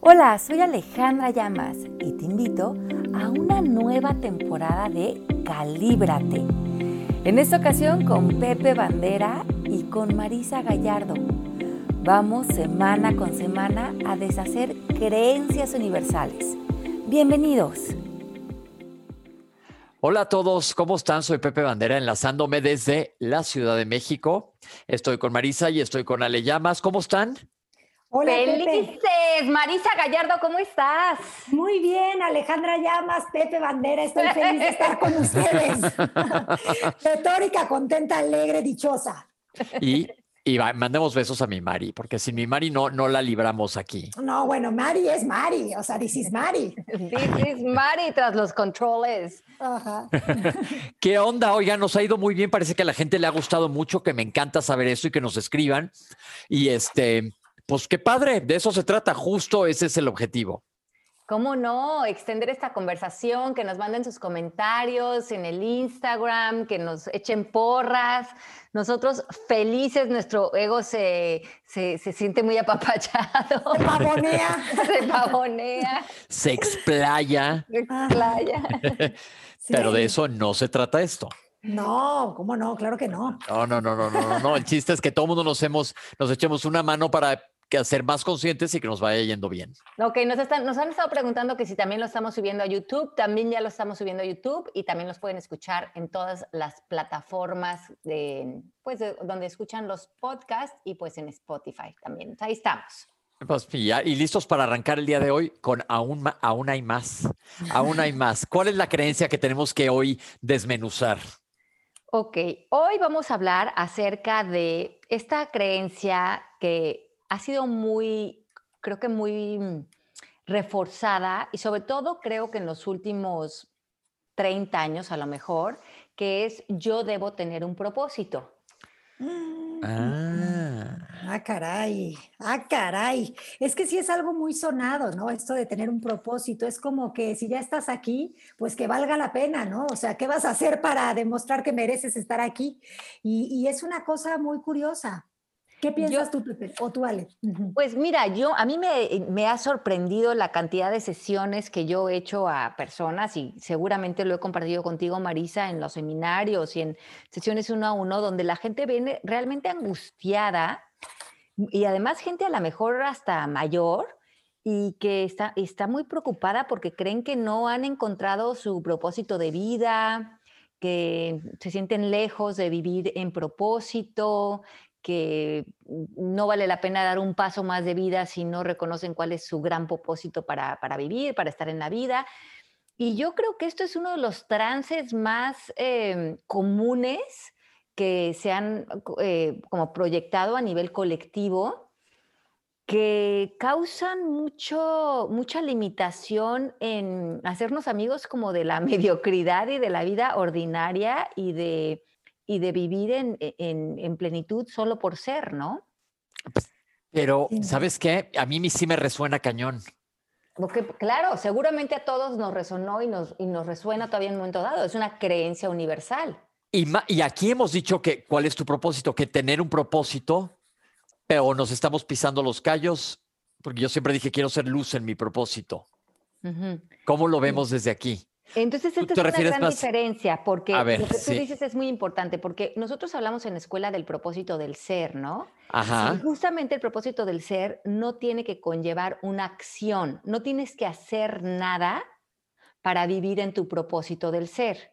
Hola, soy Alejandra Llamas y te invito a una nueva temporada de Calíbrate. En esta ocasión con Pepe Bandera y con Marisa Gallardo. Vamos semana con semana a deshacer creencias universales. Bienvenidos. Hola a todos, ¿cómo están? Soy Pepe Bandera, enlazándome desde la Ciudad de México. Estoy con Marisa y estoy con Ale Llamas. ¿Cómo están? Hola, Felices. Marisa Gallardo, ¿cómo estás? Muy bien, Alejandra Llamas, Pepe Bandera, estoy feliz de estar con ustedes. Retórica, contenta, alegre, dichosa. Y y mandemos besos a mi Mari, porque sin mi Mari no, no la libramos aquí. No, bueno, Mari es Mari, o sea, this is Mari. This is Mari tras los controles. Ajá. ¿Qué onda? Oiga, nos ha ido muy bien, parece que a la gente le ha gustado mucho, que me encanta saber eso y que nos escriban. Y este, pues qué padre, de eso se trata, justo ese es el objetivo. ¿Cómo no? Extender esta conversación, que nos manden sus comentarios en el Instagram, que nos echen porras. Nosotros felices, nuestro ego se, se, siente muy apapachado. Se pavonea. Se pavonea. Se explaya. Se explaya. Pero de eso no se trata esto. No, ¿cómo no? Claro que no. No, no, no, no, no, no. El chiste es que todo mundo nos hemos, nos echemos una mano para que ser más conscientes y que nos vaya yendo bien. Ok, nos, están, nos han estado preguntando que si también lo estamos subiendo a YouTube, también ya lo estamos subiendo a YouTube y también los pueden escuchar en todas las plataformas de, pues, donde escuchan los podcasts y pues en Spotify también. Ahí estamos. Pues, y, y listos para arrancar el día de hoy con aún, aún hay más, aún hay más. ¿Cuál es la creencia que tenemos que hoy desmenuzar? Ok, hoy vamos a hablar acerca de esta creencia que ha sido muy, creo que muy mm, reforzada y sobre todo creo que en los últimos 30 años a lo mejor, que es yo debo tener un propósito. Mm. Ah. ah. caray, ah, caray. Es que sí es algo muy sonado, ¿no? Esto de tener un propósito. Es como que si ya estás aquí, pues que valga la pena, ¿no? O sea, ¿qué vas a hacer para demostrar que mereces estar aquí? Y, y es una cosa muy curiosa. ¿Qué piensas tú, Pepe? O tú, Ale. Pues mira, yo a mí me, me, ha sorprendido la cantidad de sesiones que yo he hecho a personas y seguramente lo he compartido contigo, Marisa, en los seminarios y en sesiones uno a uno, donde la gente viene realmente angustiada y además gente a lo mejor hasta mayor y que está, está muy preocupada porque creen que no han encontrado su propósito de vida, que se sienten lejos de vivir en propósito, que no vale la pena dar un paso más de vida si no reconocen cuál es su gran propósito para, vivir, para estar en la vida. Y yo creo que esto es uno de los trances más em, comunes que se han eh, como proyectado a nivel colectivo, que causan mucho, mucha limitación en hacernos amigos como de la mediocridad y de la vida ordinaria y de y de vivir en, e, en, en, plenitud solo por ser, ¿no? Pero, ¿sabes qué? A mí sí me resuena cañón. Porque, claro, seguramente a todos nos resonó y nos, y nos resuena todavía en un momento dado. Es una creencia universal. Y, y aquí hemos dicho que, ¿cuál es tu propósito? Que tener un propósito, pero nos estamos pisando los callos, porque yo siempre dije, quiero ser luz en mi propósito. ¿Cómo lo vemos desde aquí? Entonces, esta es una gran diferencia, porque lo que tú dices es muy importante, porque nosotros hablamos en la escuela del propósito del ser, ¿no? Ajá. Y justamente el propósito del ser no tiene que conllevar una acción, no tienes que hacer nada para vivir en tu propósito del ser.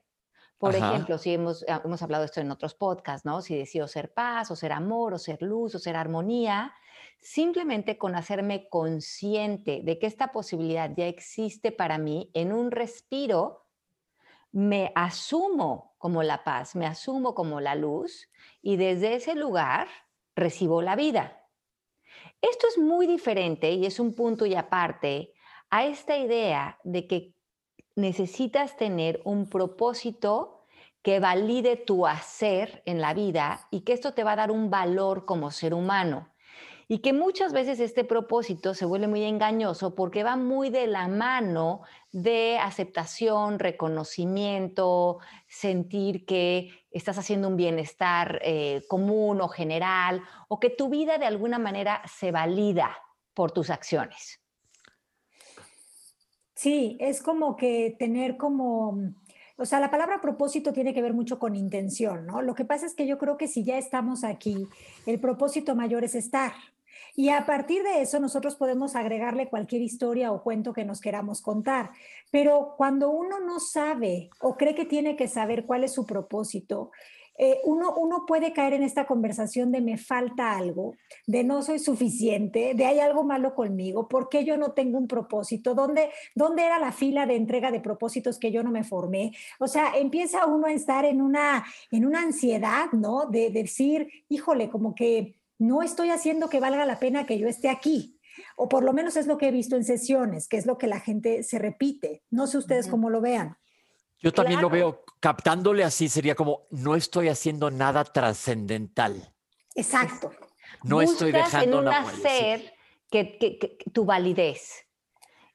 Por ejemplo, si hemos, ah, hemos hablado esto en otros podcasts, ¿no? Si decido ser paz, o ser amor, o ser luz, o ser armonía, simplemente con hacerme consciente de que esta posibilidad ya existe para mí en un respiro, me asumo como la paz, me asumo como la luz y desde ese lugar recibo la vida. Esto es muy diferente y es un punto y aparte a esta idea de que necesitas tener un propósito que valide tu hacer en la vida y que esto te va a dar un valor como ser humano y que muchas veces este propósito se vuelve muy engañoso porque va muy de la mano de aceptación, reconocimiento, sentir que estás haciendo un bienestar eh, común o general o que tu vida de alguna manera se valida por tus acciones. Sí, es como que tener como, o sea, la palabra propósito tiene que ver mucho con intención, ¿no? Lo que pasa es que yo creo que si ya estamos aquí, el propósito mayor es estar. Y a partir de eso nosotros podemos agregarle cualquier historia o cuento que nos queramos contar. Pero cuando uno no sabe o cree que tiene que saber cuál es su propósito, eh, uno, uno puede caer en esta conversación de me falta algo, de no soy suficiente, de hay algo malo conmigo, ¿por qué yo no tengo un propósito? ¿Dónde, ¿Dónde era la fila de entrega de propósitos que yo no me formé? O sea, empieza uno a estar en una, en una ansiedad, ¿no? De, de decir, híjole, como que no estoy haciendo que valga la pena que yo esté aquí. O por lo menos es lo que he visto en sesiones, que es lo que la gente se repite. No sé ustedes cómo lo vean. Yo también lo veo captándole así, sería como, no estoy haciendo nada trascendental. Exacto. No estoy dejando en un hacer que, tu validez.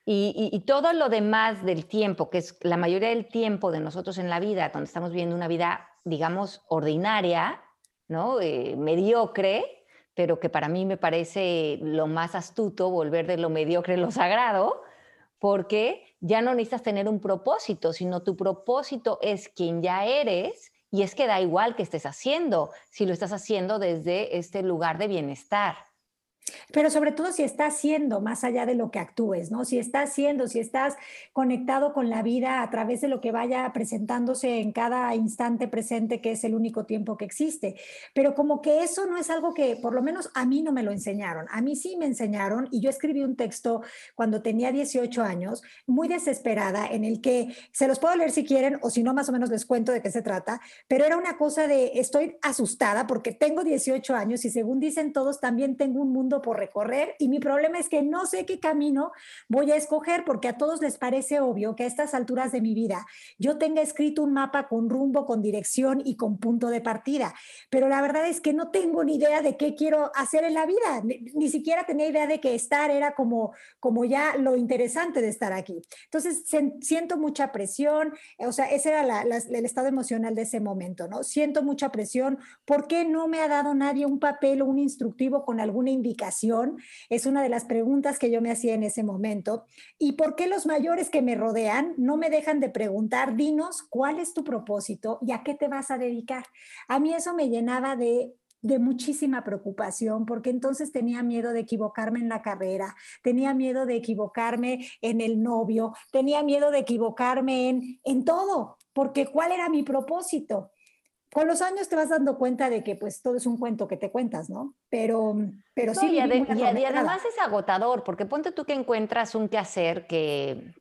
Y, y, todo lo demás del tiempo, que es la mayoría del tiempo de nosotros en la vida, donde estamos viviendo una vida, digamos, ordinaria, ¿no? Eh, mediocre, pero que para mí me parece lo más astuto volver de lo mediocre lo sagrado, porque ya no necesitas tener un propósito, sino tu propósito es quien ya eres y es que da igual que estés haciendo, si lo estás haciendo desde este lugar de bienestar. Pero sobre todo si estás siendo más allá de lo que actúes, ¿no? Si estás siendo, si estás conectado con la vida a través de lo que vaya presentándose en cada instante presente, que es el único tiempo que existe. Pero como que eso no es algo que, por lo menos a mí no me lo enseñaron. A mí sí me enseñaron y yo escribí un texto cuando tenía 18 años, muy desesperada, en el que se los puedo leer si quieren o si no, más o menos les cuento de qué se trata, pero era una cosa de estoy asustada porque tengo 18 años y según dicen todos, también tengo un mundo por recorrer y mi problema es que no sé qué camino voy a escoger porque a todos les parece obvio que a estas alturas de mi vida yo tenga escrito un mapa con rumbo, con dirección y con punto de partida, pero la verdad es que no tengo ni idea de qué quiero hacer en la vida, ni, siquiera tenía idea de que estar era como, como ya lo interesante de estar aquí. Entonces siento mucha presión, o sea, ese era el estado emocional de ese momento, ¿no? Siento mucha presión, ¿por qué no me ha dado nadie un papel o un instructivo con alguna indicación? Es una de las preguntas que yo me hacía en ese momento. ¿Y por qué los mayores que me rodean no me dejan de preguntar, dinos cuál es tu propósito y a qué te vas a dedicar? A mí eso me llenaba de muchísima preocupación, porque entonces tenía miedo de equivocarme en la carrera, tenía miedo de equivocarme en el novio, tenía miedo de equivocarme en todo, porque ¿cuál era mi propósito? Con los años te vas dando cuenta de que pues todo es un cuento que te cuentas, ¿no? Pero, pero sí. Y, además es agotador, porque ponte tú que encuentras un quehacer que,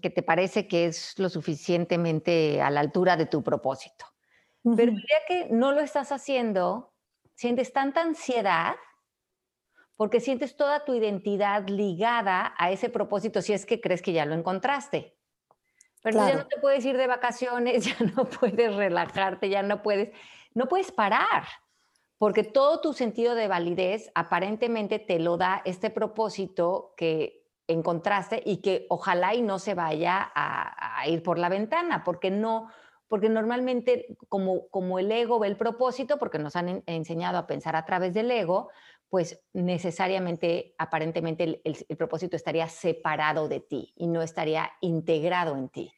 que te parece que es lo suficientemente a la altura de tu propósito. Pero ya que no lo estás haciendo, sientes tanta ansiedad porque sientes toda tu identidad ligada a ese propósito si es que crees que ya lo encontraste. Pero ya no te puedes ir de vacaciones, ya no puedes relajarte, ya no puedes, no puedes parar, porque todo tu sentido de validez aparentemente te lo da este propósito que encontraste y que ojalá y no se vaya a, ir por la ventana, porque no, porque normalmente como, como el ego ve el propósito, porque nos han enseñado a pensar a través del ego, pues necesariamente, aparentemente, el, propósito estaría separado de ti y no estaría integrado en ti.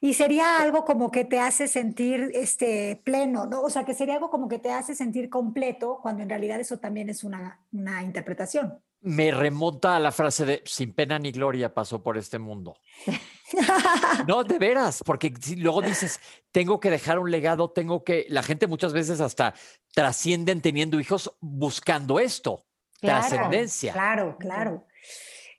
Y sería algo como que te hace sentir este, pleno, ¿no? O sea, que sería algo como que te hace sentir completo, cuando en realidad eso también es una, una interpretación. Me remonta a la frase de sin pena ni gloria pasó por este mundo. no, de veras, porque si luego dices, tengo que dejar un legado, tengo que, la gente muchas veces hasta trascienden teniendo hijos buscando esto, trascendencia. Claro, claro.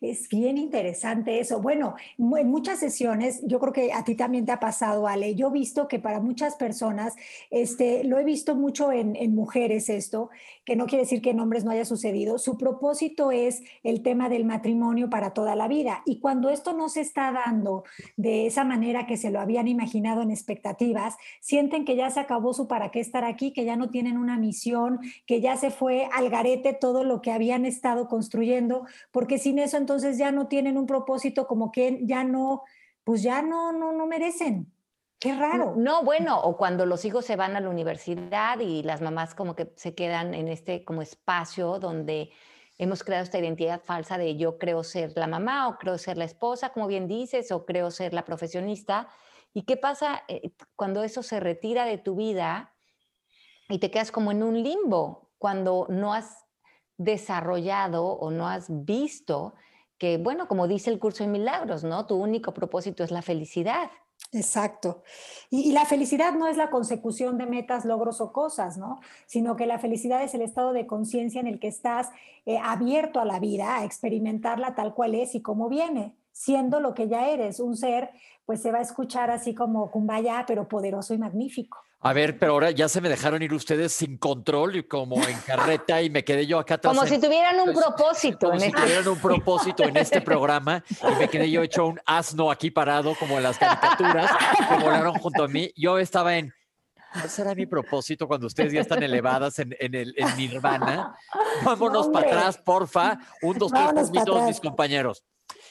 Es bien interesante eso. Bueno, en muchas sesiones, yo creo que a ti también te ha pasado, Ale. Yo he visto que para muchas personas, este, lo he visto mucho en, en mujeres esto, que no quiere decir que en hombres no haya sucedido. Su propósito es el tema del matrimonio para toda la vida. Y cuando esto no se está dando de esa manera que se lo habían imaginado en expectativas, sienten que ya se acabó su para qué estar aquí, que ya no tienen una misión, que ya se fue al garete todo lo que habían estado construyendo, porque sin eso entonces entonces ya no tienen un propósito, como que ya no, pues ya no, no, no merecen. Qué raro. No, bueno, o cuando los hijos se van a la universidad y las mamás como que se quedan en este como espacio donde hemos creado esta identidad falsa de yo creo ser la mamá o creo ser la esposa, como bien dices, o creo ser la profesionista. ¿Y qué pasa eh, cuando eso se retira de tu vida y te quedas como en un limbo, cuando no has desarrollado o no has visto que, bueno, como dice el curso de milagros, ¿no? Tu único propósito es la felicidad. Exacto. Y, la felicidad no es la consecución de metas, logros o cosas, ¿no? Sino que la felicidad es el estado de conciencia en el que estás eh, abierto a la vida, a experimentarla tal cual es y como viene, siendo lo que ya eres, un ser, pues se va a escuchar así como kumbaya, pero poderoso y magnífico. A ver, pero ahora ya se me dejaron ir ustedes sin control y como en carreta y me quedé yo acá atrás. Como si tuvieran un pues, propósito. Como si este tuvieran un propósito en este programa y me quedé yo hecho un asno aquí parado como en las caricaturas que volaron junto a mí. Yo estaba en, ¿cuál será mi propósito cuando ustedes ya están elevadas en, en el en Nirvana? Vámonos para atrás, porfa. Un, dos, tres, todos mis compañeros.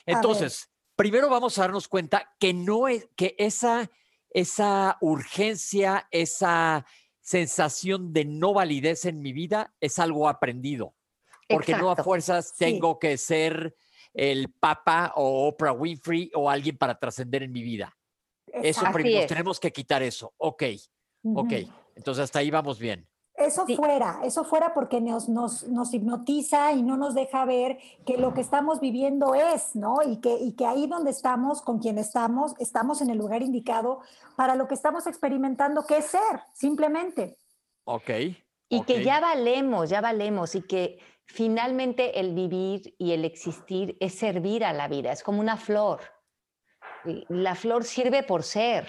Entonces, primero vamos a darnos cuenta que no es, que esa esa urgencia, esa sensación de no validez en mi vida es algo aprendido. Porque no a fuerzas tengo que ser el Papa o Oprah Winfrey o alguien para trascender en mi vida. Eso primero, tenemos que quitar eso. Ok, ok. Entonces hasta ahí vamos bien. Eso fuera, eso fuera porque nos, nos, nos, hipnotiza y no nos deja ver que lo que estamos viviendo es, ¿no? Y que, y que ahí donde estamos, con quien estamos, estamos en el lugar indicado para lo que estamos experimentando, que es ser, simplemente. Ok. Y que ya valemos, ya valemos y que finalmente el vivir y el existir es servir a la vida, es como una flor. La flor sirve por ser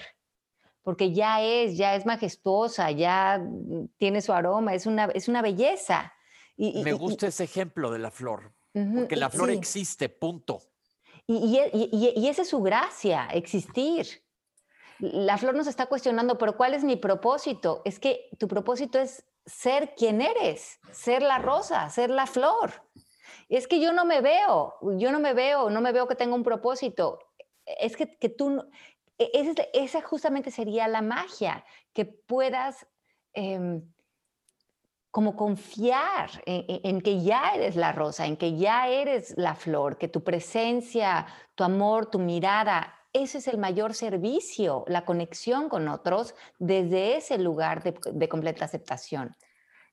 porque ya es, ya es majestuosa, ya mm, tiene su aroma, es una, es una belleza. Y, Me gusta ese ejemplo de la flor, porque la flor existe, punto. Y, y, esa es su gracia, existir. La flor nos está cuestionando, pero ¿cuál es mi propósito? Es que tu propósito es ser quien eres, ser la rosa, ser la flor. Es que yo no me veo, yo no me veo, no me veo que tenga un propósito. Es que, que tú, e-, esa, justamente sería la magia, que puedas em, como confiar en, que ya eres la rosa, en que ya eres la flor, que tu presencia, tu amor, tu mirada, ese es el mayor servicio, la conexión con otros desde ese lugar de completa aceptación.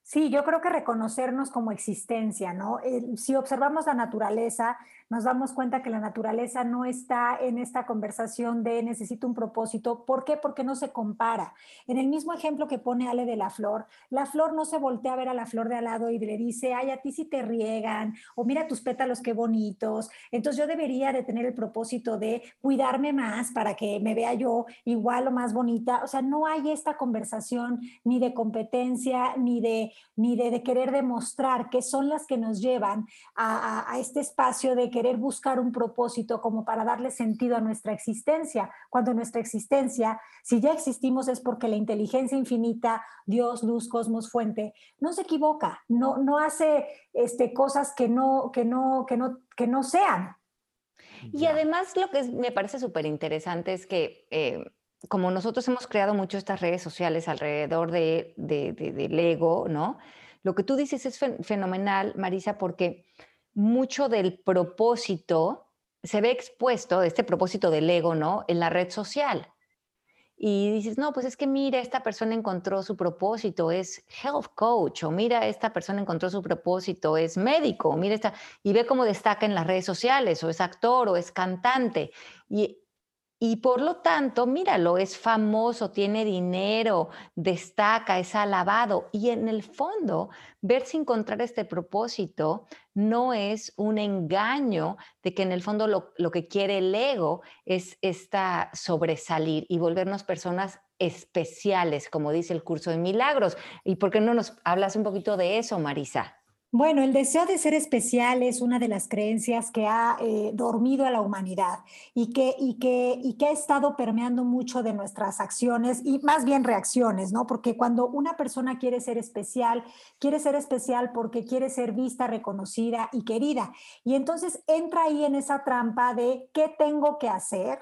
Sí, yo creo que reconocernos como existencia, ¿no? si observamos la naturaleza, nos damos cuenta que la naturaleza no está en esta conversación de necesito un propósito. ¿Por qué? Porque no se compara. En el mismo ejemplo que pone Ale de la flor, la flor no se voltea a ver a la flor de al lado y le dice, ay, a ti sí te riegan, o mira tus pétalos qué bonitos. Entonces yo debería de tener el propósito de cuidarme más para que me vea yo igual o más bonita. O sea, no hay esta conversación ni de competencia, ni de, ni de, querer demostrar que son las que nos llevan a, a este espacio de que querer buscar un propósito como para darle sentido a nuestra existencia, cuando nuestra existencia, si ya existimos es porque la inteligencia infinita, Dios, luz, cosmos, fuente, no se equivoca, no, no hace este, cosas que no, que, no, que, no, que no sean. Y además lo que me parece súper interesante es que... Eh, como nosotros hemos creado mucho estas redes sociales alrededor de, de, del ego, ¿no? Lo que tú dices es fenomenal, Marisa, porque mucho del propósito se ve expuesto, este propósito del ego, ¿no? En la red social. Y dices, no, pues es que mira, esta persona encontró su propósito, es health coach, o mira, esta persona encontró su propósito, es médico, mira esta, y ve cómo destaca en las redes sociales, o es actor, o es cantante. Y y por lo tanto, míralo, es famoso, tiene dinero, destaca, es alabado. Y en el fondo, verse encontrar este propósito no es un engaño de que en el fondo lo, lo que quiere el ego es esta sobresalir y volvernos personas especiales, como dice el curso de milagros. ¿Y por qué no nos hablas un poquito de eso, Marisa? Bueno, el deseo de ser especial es una de las creencias que ha eh, dormido a la humanidad y que, y, que, y que ha estado permeando mucho de nuestras acciones y más bien reacciones, ¿no? Porque cuando una persona quiere ser especial, quiere ser especial porque quiere ser vista, reconocida y querida. Y entonces entra ahí en esa trampa de qué tengo que hacer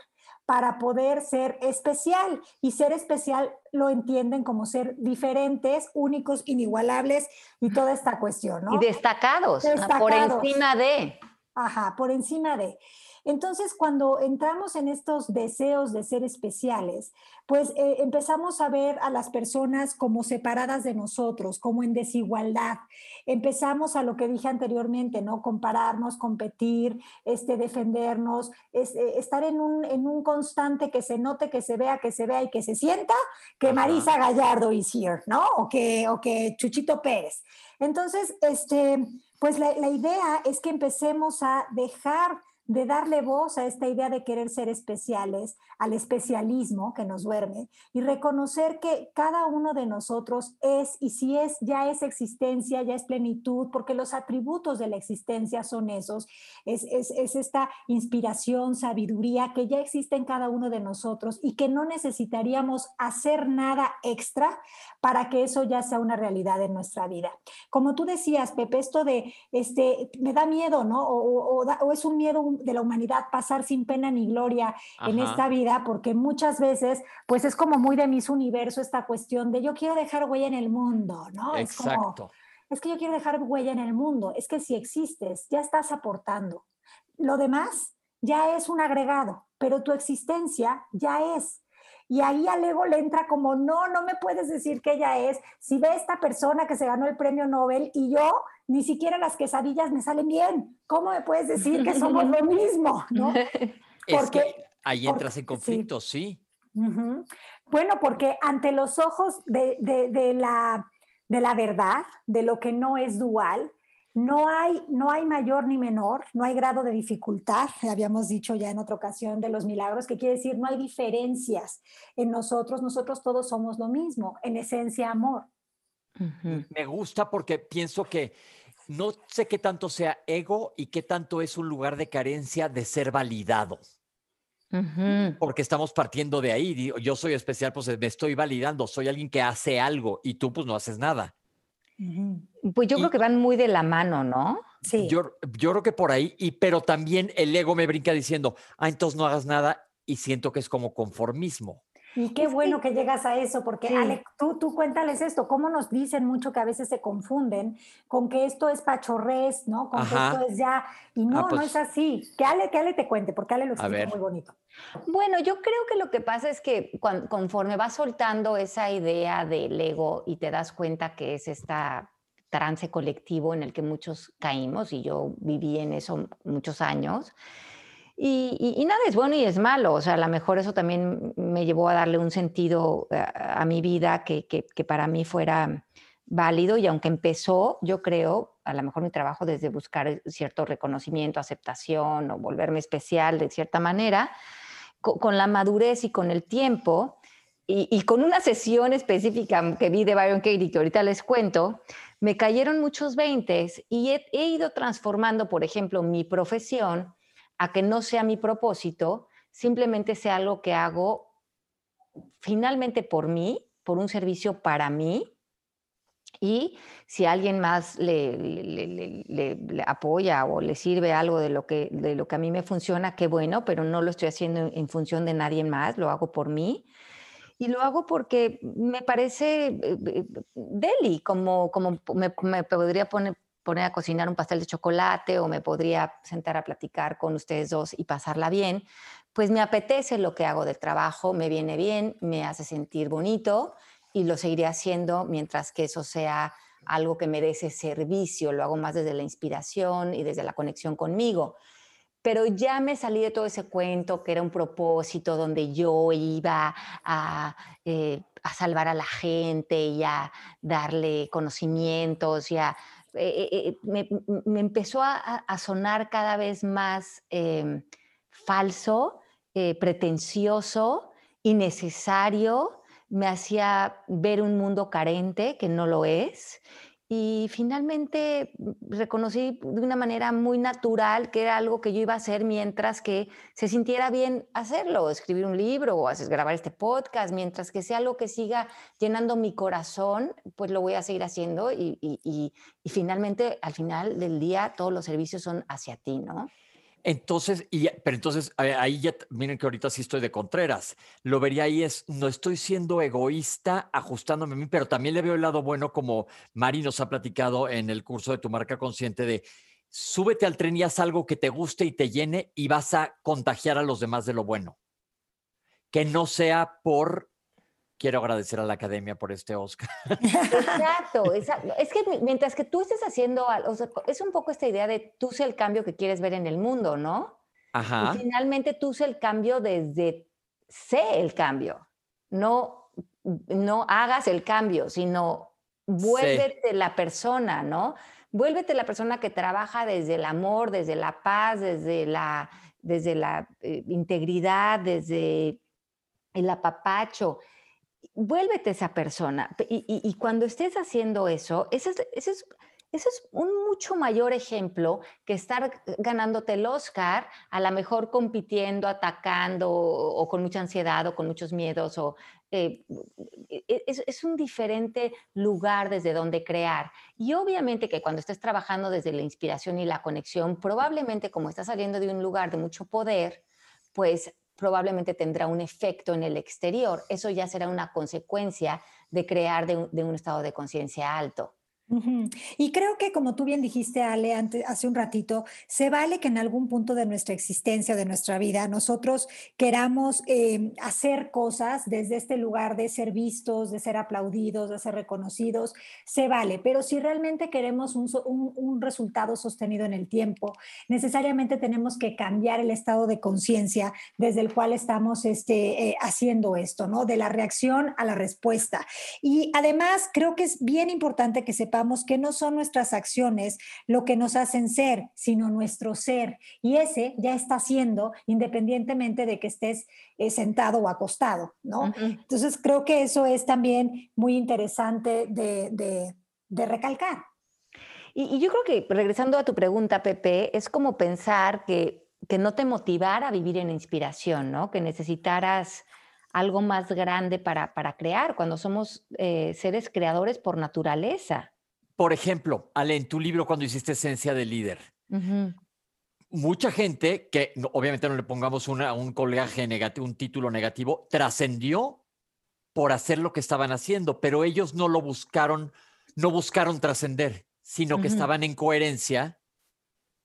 para poder ser especial. Y ser especial lo entienden como ser diferentes, únicos, inigualables y toda esta cuestión, ¿no? Y destacados, destacados. por encima de. Ajá, por encima de. Entonces, cuando entramos en estos deseos de ser especiales, pues eh, empezamos a ver a las personas como separadas de nosotros, como en desigualdad. Empezamos a lo que dije anteriormente, ¿no? Compararnos, competir, este, defendernos, eh, estar en un, en un constante que se note, que se vea, que se vea y que se sienta que Marisa Gallardo is here, ¿no? O que, o que Chuchito Pérez. Entonces, este, pues la, la idea es que empecemos a dejar de darle voz a esta idea de querer ser especiales, al especialismo que nos duerme y reconocer que cada uno de nosotros es y si es, ya es existencia, ya es plenitud, porque los atributos de la existencia son esos, es, es esta inspiración, sabiduría que ya existe en cada uno de nosotros y que no necesitaríamos hacer nada extra para que eso ya sea una realidad en nuestra vida. Como tú decías, Pepe, esto de, este, me da miedo, ¿no? O, o, es un miedo de la humanidad pasar sin pena ni gloria en esta vida, porque muchas veces, pues es como muy de mis universo esta cuestión de yo quiero dejar huella en el mundo, ¿no? Exacto. Es, es que yo quiero dejar huella en el mundo, es que si existes, ya estás aportando. Lo demás ya es un agregado, pero tu existencia ya es. Y ahí al ego le entra como, no, no me puedes decir que ella es. Si ve esta persona que se ganó el premio Nobel y yo, ni siquiera las quesadillas me salen bien, ¿cómo me puedes decir que somos lo mismo? ¿no? Porque ahí entras en conflicto, sí. Bueno, porque ante los ojos de, de, la, de la verdad, de lo que no es dual, no hay, no hay mayor ni menor, no hay grado de dificultad, habíamos dicho ya en otra ocasión de los milagros, que quiere decir no hay diferencias en nosotros, nosotros todos somos lo mismo, en esencia amor. Me gusta porque pienso que no sé qué tanto sea ego y qué tanto es un lugar de carencia de ser validado. Porque estamos partiendo de ahí. Yo soy especial, pues me estoy validando, soy alguien que hace algo y tú pues no haces nada. Pues yo creo que van muy de la mano, ¿no? Sí. Yo, yo creo que por ahí, y, pero también el ego me brinca diciendo, ah, entonces no hagas nada y siento que es como conformismo. Y qué bueno que llegas a eso, porque Ale, tú, tú cuéntales esto, cómo nos dicen mucho que a veces se confunden con que esto es pachorrés, ¿no? Con que esto es ya, y no, no pues es así. Que Ale, que Ale te cuente, porque Ale lo explica muy bonito. Bueno, yo creo que lo que pasa es que conforme vas soltando esa idea del ego y te das cuenta que es esta trance colectivo en el que muchos caímos, y yo viví en eso muchos años, y, nada es bueno y es malo, o sea, a lo mejor eso también me llevó a darle un sentido a, mi vida que, que, para mí fuera válido y aunque empezó, yo creo, a lo mejor mi trabajo desde buscar cierto reconocimiento, aceptación o volverme especial de cierta manera, con, la madurez y con el tiempo y, con una sesión específica que vi de Byron Katie que ahorita les cuento, me cayeron muchos veintes y he, he ido transformando, por ejemplo, mi profesión a que no sea mi propósito, simplemente sea algo que hago finalmente por mí, por un servicio para mí. Y si alguien más le, apoya o le sirve algo de lo, que, de lo que a mí me funciona, qué bueno, pero no lo estoy haciendo en función de nadie más, lo hago por mí. Y lo hago porque me parece eh, eh, deli, como, como me, me podría poner, poner a cocinar un pastel de chocolate o me podría sentar a platicar con ustedes dos y pasarla bien, pues me apetece lo que hago del trabajo, me viene bien, me hace sentir bonito y lo seguiré haciendo mientras que eso sea algo que merece servicio, lo hago más desde la inspiración y desde la conexión conmigo. Pero ya me salí de todo ese cuento que era un propósito donde yo iba a, eh, a salvar a la gente y a darle conocimientos y a eh, eh, eh, me, empezó a, sonar cada vez más em, falso, pretencioso, innecesario, me hacía ver un mundo carente que no lo es y finalmente mm, reconocí de una manera muy natural que era algo que yo iba a hacer mientras que se sintiera bien hacerlo, escribir un libro o grabar este podcast, mientras que sea algo que siga llenando mi corazón, pues lo voy a seguir haciendo y, y finalmente al final del día todos los servicios son hacia ti, ¿no? Entonces, y, pero entonces ahí ya, miren que ahorita sí estoy de Contreras. Lo vería ahí es, no estoy siendo egoísta ajustándome a mí, pero también le veo el lado bueno como Mari nos ha platicado en el curso de tu marca consciente de súbete al tren y haz algo que te guste y te llene y vas a contagiar a los demás de lo bueno. Que no sea por quiero agradecer a la academia por este Oscar. Exacto, exacto. Es que mientras que tú estés haciendo, o sea, es un poco esta idea de tú sé el cambio que quieres ver en el mundo, ¿no? Ajá. Y finalmente tú sé el cambio desde sé el cambio, no, no hagas el cambio, sino vuélvete la persona, ¿no? Vuélvete la persona que trabaja desde el amor, desde la paz, desde la, desde la eh, integridad, desde el apapacho vuélvete esa persona. Y, cuando estés haciendo eso, ese es, un mucho mayor ejemplo que estar ganándote el Oscar, a lo mejor compitiendo, atacando o, con mucha ansiedad o con muchos miedos. O, eh, e, es, es, un diferente lugar desde donde crear. Y obviamente que cuando estés trabajando desde la inspiración y la conexión, probablemente como estás saliendo de un lugar de mucho poder, pues probablemente tendrá un efecto en el exterior. Eso ya será una consecuencia de crear de un, estado de conciencia alto. Y creo que, como tú bien dijiste, Ale, hace un ratito, se vale que en algún punto de nuestra existencia, de nuestra vida, nosotros queramos em, hacer cosas desde este lugar de ser vistos, de ser aplaudidos, de ser reconocidos, se vale. Pero si realmente queremos un, resultado sostenido en el tiempo, necesariamente tenemos que cambiar el estado de conciencia desde el cual estamos este, eh, haciendo esto, ¿no? De la reacción a la respuesta. Y además, creo que es bien importante que sepamos que no son nuestras acciones lo que nos hacen ser, sino nuestro ser. Y ese ya está siendo independientemente de que estés eh, sentado o acostado, ¿no? Entonces creo que eso es también muy interesante de, recalcar. Y, yo creo que, regresando a tu pregunta, Pepe, es como pensar que, que no te motivara a vivir en inspiración, ¿no? Que necesitaras algo más grande para, para crear, cuando somos eh, seres creadores por naturaleza. Por ejemplo, Ale, en tu libro cuando hiciste Esencia de Líder, mucha gente, que obviamente no le pongamos un colgaje negativo, un título negativo, trascendió por hacer lo que estaban haciendo, pero ellos no lo buscaron, no buscaron trascender, sino que estaban en coherencia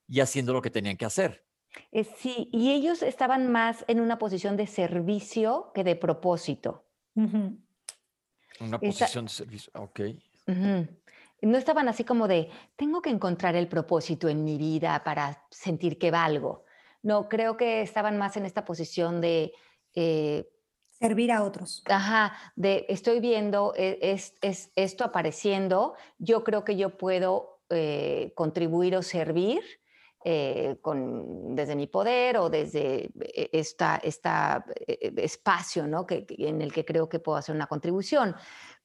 y haciendo lo que tenían que hacer. Eh, sí, y ellos estaban más en una posición de servicio que de propósito. Una posición de servicio, ok no estaban así como de, tengo que encontrar el propósito en mi vida para sentir que valgo. No, creo que estaban más en esta posición de... Eh, Servir a otros. Ajá, de estoy viendo e, es, esto apareciendo, yo creo que yo puedo eh, contribuir o servir eh, con, desde mi poder o desde esta, esta espacio ¿no? que, en el que creo que puedo hacer una contribución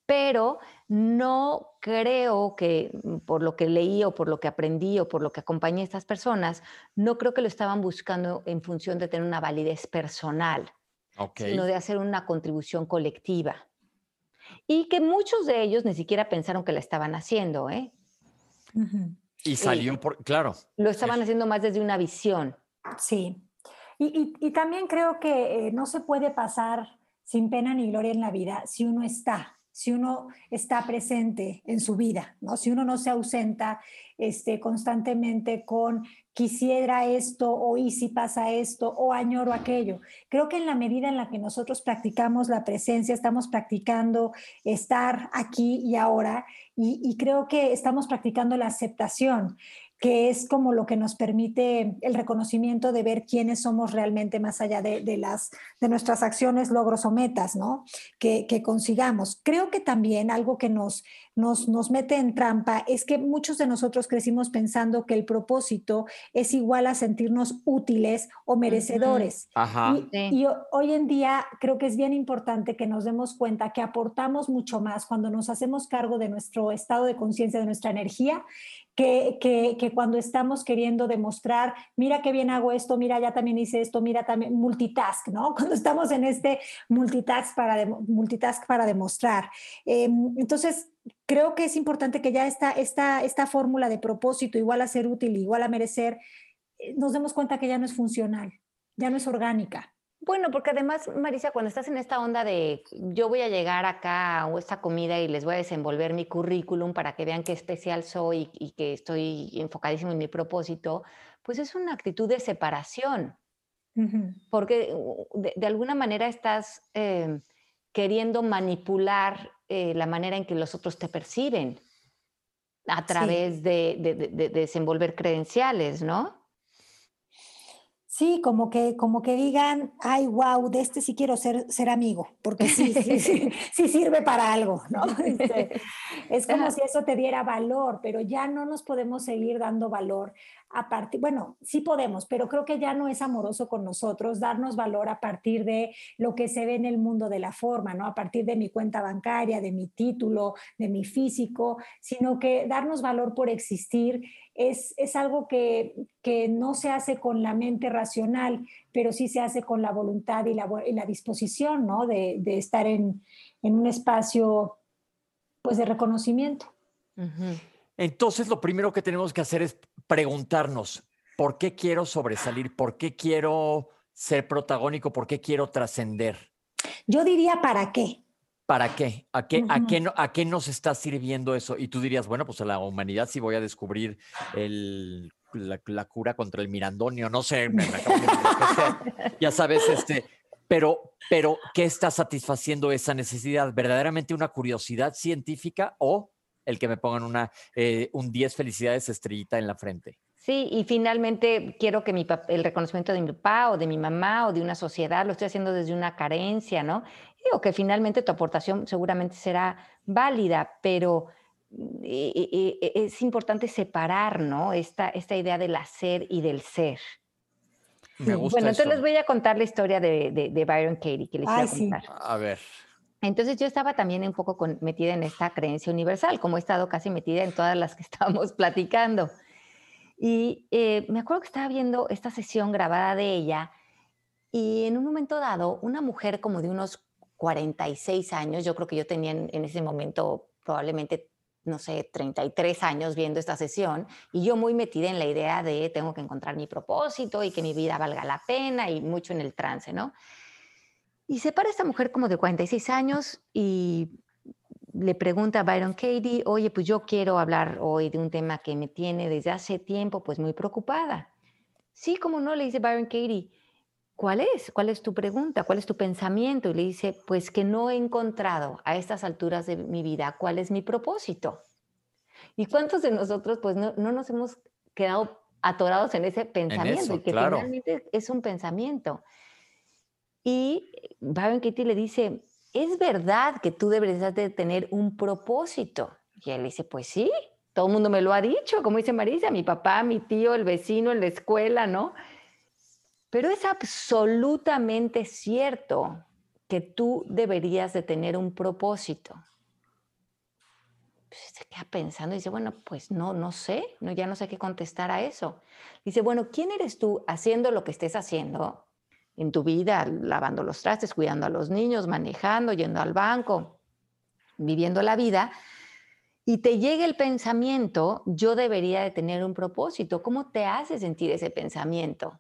pero no creo que mm, por lo que leí o por lo que aprendí o por lo que acompañé a estas personas, no creo que lo estaban buscando en función de tener una validez personal, sino de hacer una contribución colectiva. Y que muchos de ellos ni siquiera pensaron que la estaban haciendo, ¿eh? Y salió por, claro. Lo estaban haciendo más desde una visión. Sí. Y, también creo que eh, no se puede pasar sin pena ni gloria en la vida si uno está si uno está presente en su vida, ¿no? Si uno no se ausenta este, constantemente con quisiera esto o y si pasa esto o añoro aquello. Creo que en la medida en la que nosotros practicamos la presencia, estamos practicando estar aquí y ahora y, y creo que estamos practicando la aceptación que es como lo que nos permite el reconocimiento de ver quiénes somos realmente más allá de, las, de nuestras acciones, logros o metas, ¿no? Que, consigamos. Creo que también algo que nos, nos, nos, mete en trampa es que muchos de nosotros crecimos pensando que el propósito es igual a sentirnos útiles o merecedores. Y, y hoy en día creo que es bien importante que nos demos cuenta que aportamos mucho más cuando nos hacemos cargo de nuestro estado de conciencia, de nuestra energía que, que, cuando estamos queriendo demostrar, mira qué bien hago esto, mira, ya también hice esto, mira también, multitask, ¿no? Cuando estamos en este multitask para, multitask para demostrar. Em, entonces, creo que es importante que ya esta, esta, esta fórmula de propósito, igual a ser útil, igual a merecer, eh, nos demos cuenta que ya no es funcional, ya no es orgánica. Bueno, porque además, Marisa, cuando estás en esta onda de yo voy a llegar acá a esta comida y les voy a desenvolver mi currículum para que vean qué especial soy y que estoy enfocadísimo en mi propósito, pues es una actitud de separación. Porque de, alguna manera estás em, queriendo manipular eh, la manera en que los otros te perciben a través de, de, desenvolver credenciales, ¿no? Sí, como que, como que digan, ay, wow, de este sí quiero ser, ser amigo, porque sí, sí, sí, sirve para algo, ¿no? Este, es como si eso te diera valor, pero ya no nos podemos seguir dando valor a partir, bueno, sí podemos, pero creo que ya no es amoroso con nosotros darnos valor a partir de lo que se ve en el mundo de la forma, ¿no? A partir de mi cuenta bancaria, de mi título, de mi físico, sino que darnos valor por existir es, es algo que, que, no se hace con la mente racional, pero sí se hace con la voluntad y la, la disposición, ¿no? De, de estar en, en, un espacio, pues, de reconocimiento. Entonces, lo primero que tenemos que hacer es preguntarnos, ¿por qué quiero sobresalir? ¿Por qué quiero ser protagónico? ¿Por qué quiero trascender? Yo diría, ¿para qué? ¿Para qué? ¿A qué, a, qué ¿A qué nos está sirviendo eso? Y tú dirías, bueno, pues a la humanidad sí voy a descubrir el, la, cura contra el mirandonio, no sé, ya sabes, este, pero, pero ¿qué está satisfaciendo esa necesidad? ¿Verdaderamente una curiosidad científica o el que me pongan una, eh, un 10 felicidades estrellita en la frente. Sí, y finalmente quiero que mi el reconocimiento de mi papá o de mi mamá o de una sociedad lo estoy haciendo desde una carencia, ¿no? Digo que finalmente tu aportación seguramente será válida, pero eh, eh, es importante separar, ¿no? Esta, esta idea del hacer y del ser. Me gusta bueno, entonces les voy a contar la historia de, de, Byron Katie que les voy a contar. A ver. Entonces yo estaba también un poco metida en esta creencia universal, como he estado casi metida en todas las que estábamos platicando. Y eh, me acuerdo que estaba viendo esta sesión grabada de ella y en un momento dado, una mujer como de unos 46 años, yo creo que yo tenía en, ese momento probablemente, no sé, 33 años viendo esta sesión y yo muy metida en la idea de tengo que encontrar mi propósito y que mi vida valga la pena y mucho en el trance, ¿no? Y se para esta mujer como de 46 años y le pregunta a Byron Katie, oye, pues yo quiero hablar hoy de un tema que me tiene desde hace tiempo pues muy preocupada. Sí, como no, le dice Byron Katie, ¿cuál es? ¿Cuál es tu pregunta? ¿Cuál es tu pensamiento? Y le dice, pues que no he encontrado a estas alturas de mi vida cuál es mi propósito. ¿Y cuántos de nosotros pues no, no nos hemos quedado atorados en ese pensamiento? y que finalmente es un pensamiento. Y Katie le dice, ¿es verdad que tú deberías de tener un propósito? Y él dice, pues sí, todo el mundo me lo ha dicho, como dice Marisa, mi papá, mi tío, el vecino en la escuela, ¿no? Pero es absolutamente cierto que tú deberías de tener un propósito. Pues se queda pensando y dice, bueno, pues no, no sé, no, ya no sé qué contestar a eso. Dice, bueno, ¿quién eres tú haciendo lo que estés haciendo? En tu vida, lavando los trastes, cuidando a los niños, manejando, yendo al banco, viviendo la vida, y te llega el pensamiento, yo debería de tener un propósito. ¿Cómo te hace sentir ese pensamiento?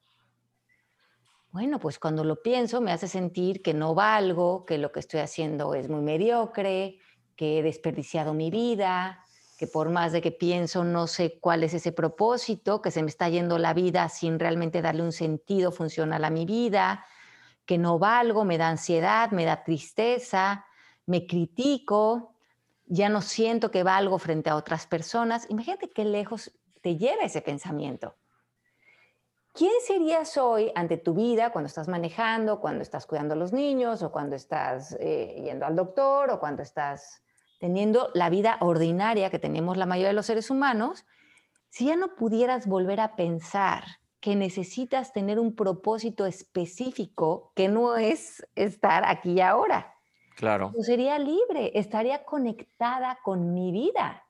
Bueno, pues cuando lo pienso me hace sentir que no valgo, que lo que estoy haciendo es muy mediocre, que he desperdiciado mi vida, que por más de que pienso no sé cuál es ese propósito, que se me está yendo la vida sin realmente darle un sentido funcional a mi vida, que no valgo, me da ansiedad, me da tristeza, me critico, ya no siento que valgo frente a otras personas. Imagínate qué lejos te lleva ese pensamiento. ¿Quién serías hoy ante tu vida cuando estás manejando, cuando estás cuidando a los niños o cuando estás eh, yendo al doctor o cuando estás teniendo la vida ordinaria que tenemos la mayoría de los seres humanos, si ya no pudieras volver a pensar que necesitas tener un propósito específico que no es estar aquí y ahora. Claro. Yo sería libre, estaría conectada con mi vida.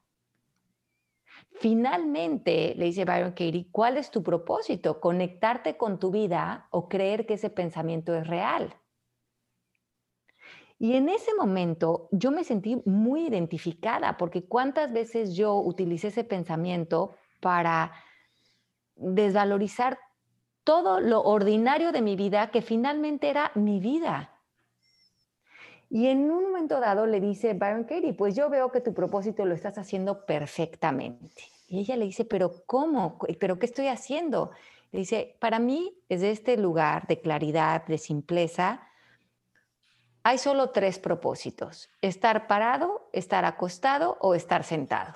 Finalmente, le dice Byron Katie, ¿cuál es tu propósito? ¿Conectarte con tu vida o creer que ese pensamiento es real? Y en ese momento yo me sentí muy identificada porque cuántas veces yo utilicé ese pensamiento para desvalorizar todo lo ordinario de mi vida que finalmente era mi vida. Y en un momento dado le dice Byron Katie, pues yo veo que tu propósito lo estás haciendo perfectamente. Y ella le dice, pero ¿cómo? ¿Pero qué estoy haciendo? Le dice, para mí, desde este lugar de claridad, de simpleza, hay solo tres propósitos, estar parado, estar acostado o estar sentado.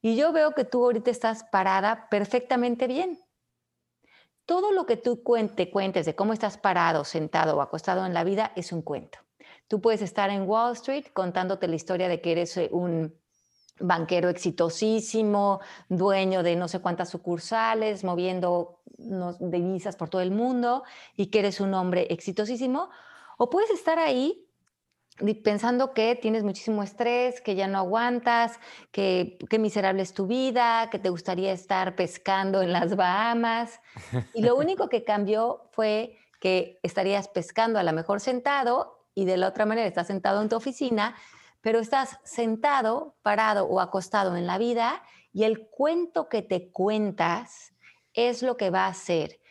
Y yo veo que tú ahorita estás parada perfectamente bien. Todo lo que tú cuente, cuentes de cómo estás parado, sentado o acostado en la vida es un cuento. Tú puedes estar en Wall Street contándote la historia de que eres eh, un banquero exitosísimo, dueño de no sé cuántas sucursales, moviendo divisas por todo el mundo y que eres un hombre exitosísimo, o puedes estar ahí pensando que tienes muchísimo estrés, que ya no aguantas, que, qué miserable es tu vida, que te gustaría estar pescando en las Bahamas. Y lo único que cambió fue que estarías pescando a lo mejor sentado y de la otra manera estás sentado en tu oficina, pero estás sentado, parado o acostado en la vida y el cuento que te cuentas es lo que va a hacer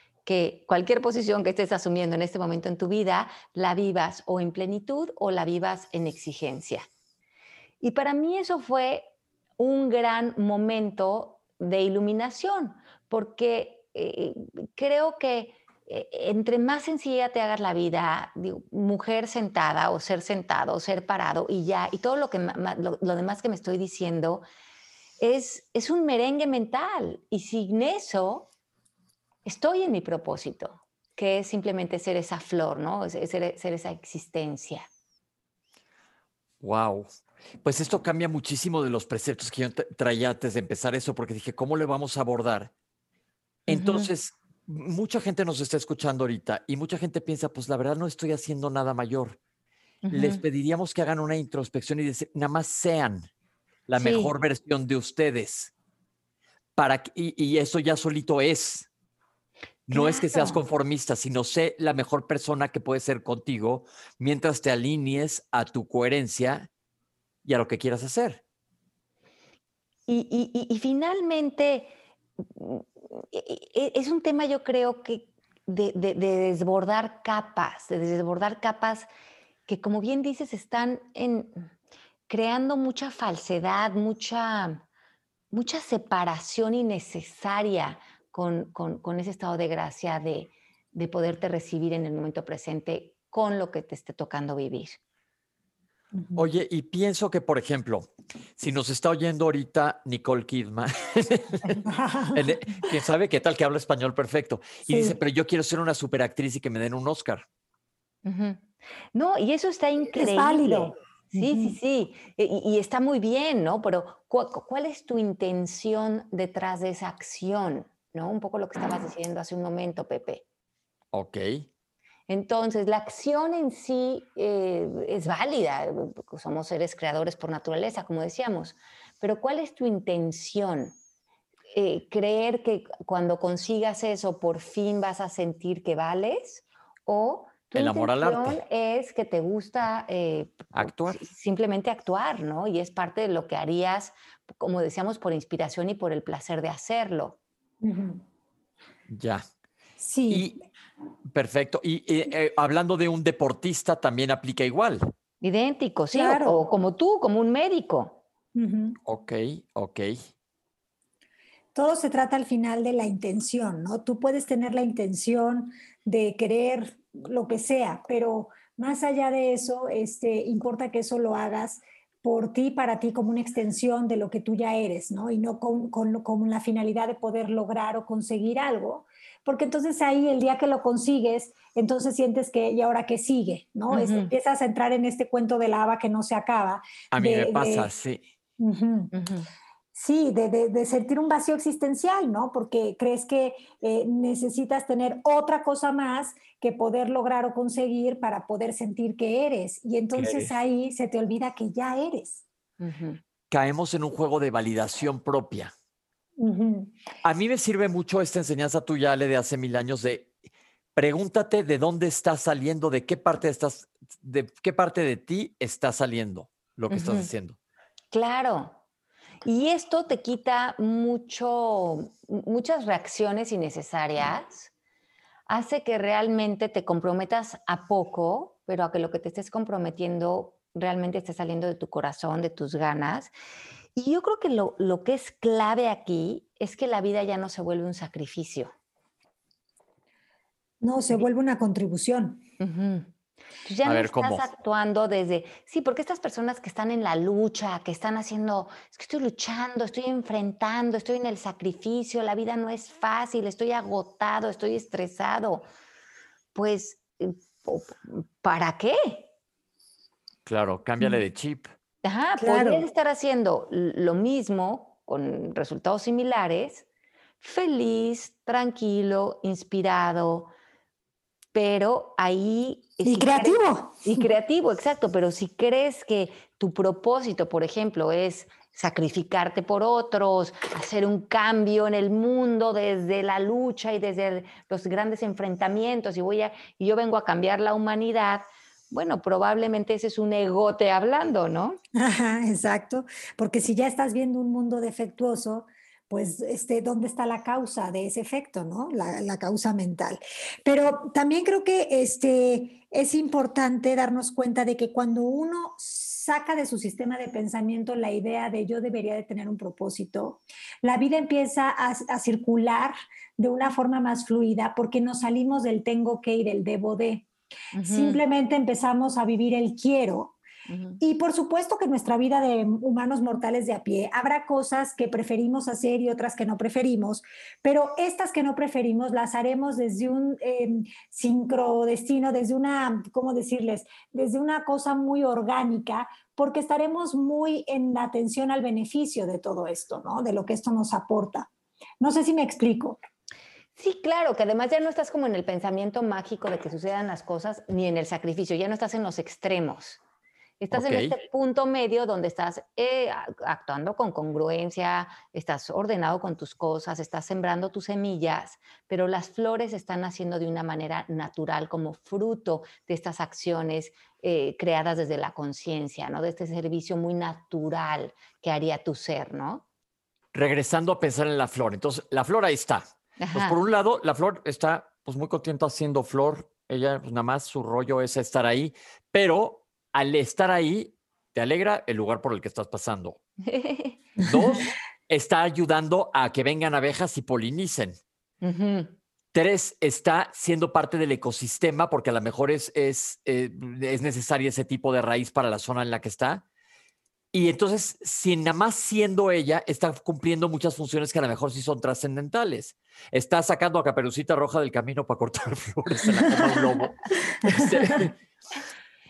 cualquier posición que estés asumiendo en este momento en tu vida, la vivas o en plenitud o la vivas en exigencia. Y para mí eso fue un gran momento de iluminación, porque eh, creo que eh, entre más sencilla te hagas la vida, mujer sentada o ser sentado o ser parado y ya, y todo lo, que, lo demás que me estoy diciendo, es, es un merengue mental. Y sin eso, estoy en mi propósito, que es simplemente ser esa flor, ¿no? Ser, ser esa existencia. Wow. Pues esto cambia muchísimo de los preceptos que yo traía antes de empezar eso, porque dije, ¿cómo le vamos a abordar? Entonces, mucha gente nos está escuchando ahorita y mucha gente piensa, pues la verdad no estoy haciendo nada mayor. Les pediríamos que hagan una introspección y decir, nada más sean la mejor versión de ustedes. Para, y, y eso ya solito es. No es que seas conformista, sino sé la mejor persona que puede ser contigo mientras te alinees a tu coherencia y a lo que quieras hacer. Y, finalmente, mm, e, e, es un tema yo creo que de, desbordar capas, de desbordar capas que como bien dices están en, creando mucha falsedad, mucha, mucha separación innecesaria con, ese estado de gracia de, poderte recibir en el momento presente con lo que te esté tocando vivir. Oye, y pienso que, por ejemplo, si nos está oyendo ahorita Nicole Kidman, e, quién sabe qué tal que habla español perfecto, y dice, pero yo quiero ser una superactriz y que me den un Oscar. No, y eso está increíble. Es válido. Sí, sí, sí, e, y, está muy bien, ¿no? Pero ¿cuál es tu intención detrás de esa acción? ¿No? Un poco lo que estabas diciendo hace un momento, Pepe. Ok. Entonces, la acción en sí eh, es válida, somos seres creadores por naturaleza, como decíamos, pero ¿cuál es tu intención? Eh, ¿Creer que cuando consigas eso por fin vas a sentir que vales? ¿O tu El amor al arte. es que te gusta eh, actuar? Simplemente actuar, ¿no? Y es parte de lo que harías, como decíamos, por inspiración y por el placer de hacerlo. Ya. Sí. perfecto. Y eh, hablando de un deportista, también aplica igual. Idéntico, sí. Claro. O, como tú, como un médico. Ok, ok. Todo se trata al final de la intención, ¿no? Tú puedes tener la intención de querer lo que sea, pero más allá de eso, este, importa que eso lo hagas por ti, para ti, como una extensión de lo que tú ya eres, ¿no? Y no con, con, la finalidad de poder lograr o conseguir algo, porque entonces ahí el día que lo consigues, entonces sientes que, ¿y ahora qué sigue? ¿no? empiezas a entrar en este cuento de lava que no se acaba. A mí me pasa, sí. Sí, de, sentir un vacío existencial, ¿no? Porque crees que eh, necesitas tener otra cosa más que poder lograr o conseguir para poder sentir que eres. Y entonces ahí se te olvida que ya eres. Caemos en un juego de validación propia. A mí me sirve mucho esta enseñanza tuya, Ale, de hace mil años de pregúntate de dónde estás saliendo, de qué parte estás, de qué parte de ti está saliendo lo que estás haciendo. Claro, Y esto te quita mucho, muchas reacciones innecesarias, hace que realmente te comprometas a poco, pero a que lo que te estés comprometiendo realmente esté saliendo de tu corazón, de tus ganas. Y yo creo que lo, lo que es clave aquí es que la vida ya no se vuelve un sacrificio. No, se vuelve una contribución. Ya no estás actuando desde, sí, porque estas personas que están en la lucha, que están haciendo, es que estoy luchando, estoy enfrentando, estoy en el sacrificio, la vida no es fácil, estoy agotado, estoy estresado. Pues, eh, ¿para qué? Claro, cámbiale de chip. Ajá, claro. podrías estar haciendo lo mismo con resultados similares, feliz, tranquilo, inspirado, pero ahí... Y creativo. y creativo, exacto, pero si crees que tu propósito, por ejemplo, es sacrificarte por otros, hacer un cambio en el mundo desde la lucha y desde los grandes enfrentamientos y voy a y yo vengo a cambiar la humanidad, bueno, probablemente ese es un egote hablando, ¿no? Ajá, exacto, porque si ya estás viendo un mundo defectuoso, pues, este, ¿dónde está la causa de ese efecto, no? La, causa mental. Pero también creo que este, es importante darnos cuenta de que cuando uno saca de su sistema de pensamiento la idea de yo debería de tener un propósito, la vida empieza a, a circular de una forma más fluida porque nos salimos del tengo que y del debo de. Simplemente empezamos a vivir el quiero. Y por supuesto que en nuestra vida de humanos mortales de a pie habrá cosas que preferimos hacer y otras que no preferimos, pero estas que no preferimos las haremos desde un eh, sincrodestino, desde una, ¿cómo decirles? Desde una cosa muy orgánica, porque estaremos muy en atención al beneficio de todo esto, ¿no? De lo que esto nos aporta. No sé si me explico. Sí, claro, que además ya no estás como en el pensamiento mágico de que sucedan las cosas, ni en el sacrificio, ya no estás en los extremos. Estás en este punto medio donde estás eh, actuando con congruencia, estás ordenado con tus cosas, estás sembrando tus semillas, pero las flores están naciendo de una manera natural como fruto de estas acciones eh, creadas desde la conciencia, ¿no? De este servicio muy natural que haría tu ser, ¿no? Regresando a pensar en la flor. Entonces, la flor ahí está, pues por un lado, la flor está pues muy contenta haciendo flor. Ella, pues nada más su rollo es estar ahí, pero al estar ahí, te alegra el lugar por el que estás pasando. Dos, está ayudando a que vengan abejas y polinicen. Tres, está siendo parte del ecosistema porque a lo mejor es, es, eh, es necesario ese tipo de raíz para la zona en la que está. Y entonces, si nada más siendo ella, está cumpliendo muchas funciones que a lo mejor sí son trascendentales. Está sacando a Caperucita Roja del camino para cortar flores en la cama un lobo. Este,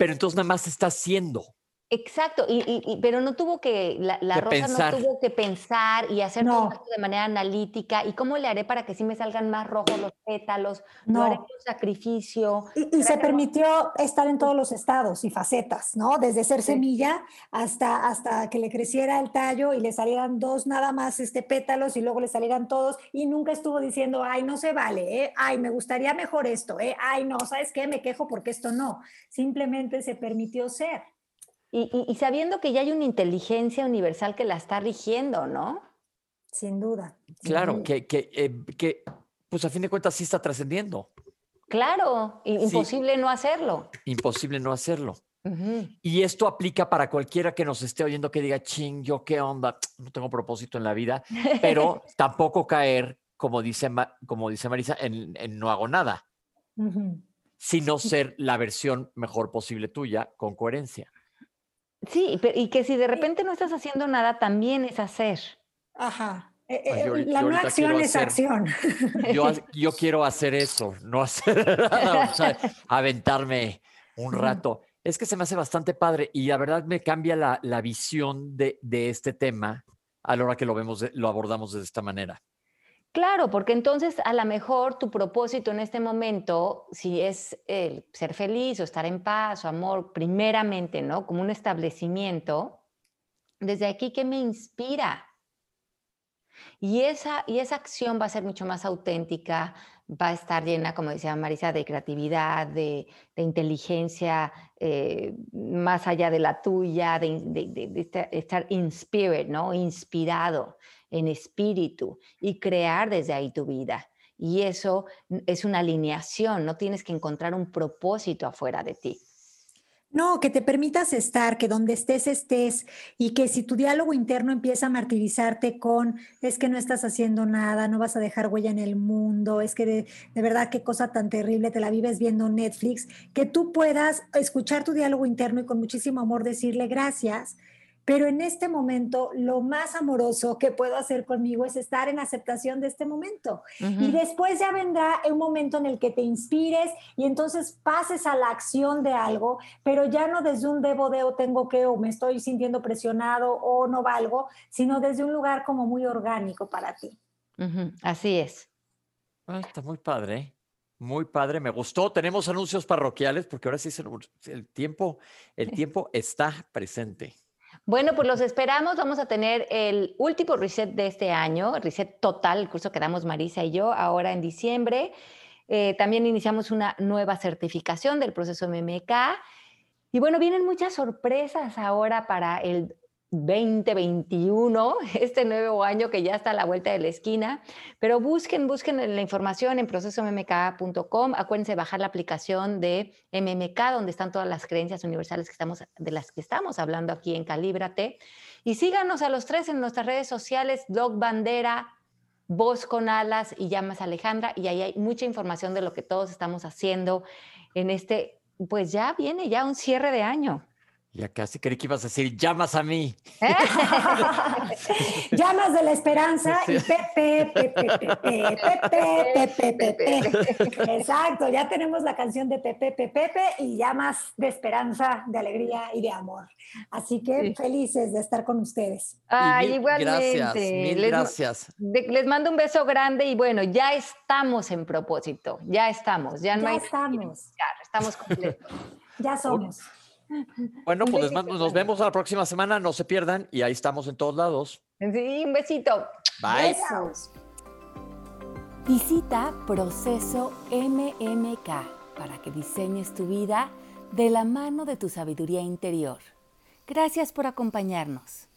pero entonces nada más está haciendo. Exacto, y, pero no tuvo que, la, rosa no tuvo que pensar y hacer todo esto de manera analítica. ¿Y cómo le haré para que sí me salgan más rojos los pétalos? No, haré un sacrificio. Y, se permitió estar en todos los estados y facetas, ¿no? Desde ser semilla hasta, hasta que le creciera el tallo y le salieran dos nada más este, pétalos y luego le salieran todos. Y nunca estuvo diciendo, ay, no se vale, ¿eh? ay, me gustaría mejor esto, ¿eh? ay, no, ¿sabes qué? Me quejo porque esto no. Simplemente se permitió ser. Y, sabiendo que ya hay una inteligencia universal que la está rigiendo, ¿no? Sin duda. Claro, que, que, eh, que, pues a fin de cuentas sí está trascendiendo. Claro, imposible no hacerlo. Imposible no hacerlo. Y esto aplica para cualquiera que nos esté oyendo que diga, ching, yo qué onda, no tengo propósito en la vida, pero tampoco caer, como dice, como dice Marisa, en, no hago nada, sino ser la versión mejor posible tuya con coherencia. Sí, y que si de repente no estás haciendo nada, también es hacer. Ajá. Eh, eh, la no acción es acción. Yo, quiero hacer eso, no hacer nada, aventarme un rato. Es que se me hace bastante padre y la verdad me cambia la, la visión de, de, este tema a la hora que lo vemos, lo abordamos de esta manera. Claro, porque entonces a lo mejor tu propósito en este momento, si es el ser feliz o estar en paz o amor, primeramente, ¿no? Como un establecimiento, desde aquí, ¿qué me inspira? Y esa, y esa acción va a ser mucho más auténtica, va a estar llena, como decía Marisa, de creatividad, de, inteligencia eh, más allá de la tuya, de, estar inspired, ¿no? Inspirado en espíritu y crear desde ahí tu vida. Y eso es una alineación, no tienes que encontrar un propósito afuera de ti. No, que te permitas estar, que donde estés estés y que si tu diálogo interno empieza a martirizarte con es que no estás haciendo nada, no vas a dejar huella en el mundo, es que de, de, verdad qué cosa tan terrible, te la vives viendo Netflix, que tú puedas escuchar tu diálogo interno y con muchísimo amor decirle gracias pero en este momento lo más amoroso que puedo hacer conmigo es estar en aceptación de este momento. Y después ya vendrá un momento en el que te inspires y entonces pases a la acción de algo, pero ya no desde un debo de o tengo que o me estoy sintiendo presionado o no valgo, sino desde un lugar como muy orgánico para ti. Así es. Ah, está muy padre. Muy padre, me gustó. Tenemos anuncios parroquiales porque ahora sí el tiempo, el tiempo está presente. Bueno, pues los esperamos. Vamos a tener el último reset de este año, reset total, el curso que damos Marisa y yo ahora en diciembre. Eh, también iniciamos una nueva certificación del proceso MMK. Y bueno, vienen muchas sorpresas ahora para el 2021, este nuevo año que ya está a la vuelta de la esquina. Pero busquen, busquen la información en procesomMK.com. Acuérdense de bajar la aplicación de MMK, donde están todas las creencias universales que estamos, de las que estamos hablando aquí en Calíbrate. Y síganos a los tres en nuestras redes sociales, Dog Bandera, Voz con Alas y Llamas Alejandra. Y ahí hay mucha información de lo que todos estamos haciendo en este, pues ya viene ya un cierre de año. Ya casi creí que ibas a decir, llamas a mí. llamas de la esperanza y Pepe, Pepe, Pepe, Pepe, Pepe. Exacto, ya tenemos la canción de Pepe, Pepe, Pepe y llamas de esperanza, de alegría y de amor. Así que felices de estar con ustedes. Ay, igualmente. Gracias, mil gracias. Les mando un beso grande y bueno, ya estamos en propósito, ya estamos. Ya, no ya estamos. Ya, estamos completos. ya somos. Bueno, pues nos vemos la próxima semana, no se pierdan y ahí estamos en todos lados. Sí, un besito. Bye. Visita Proceso MMK para que diseñes tu vida de la mano de tu sabiduría interior. Gracias por acompañarnos.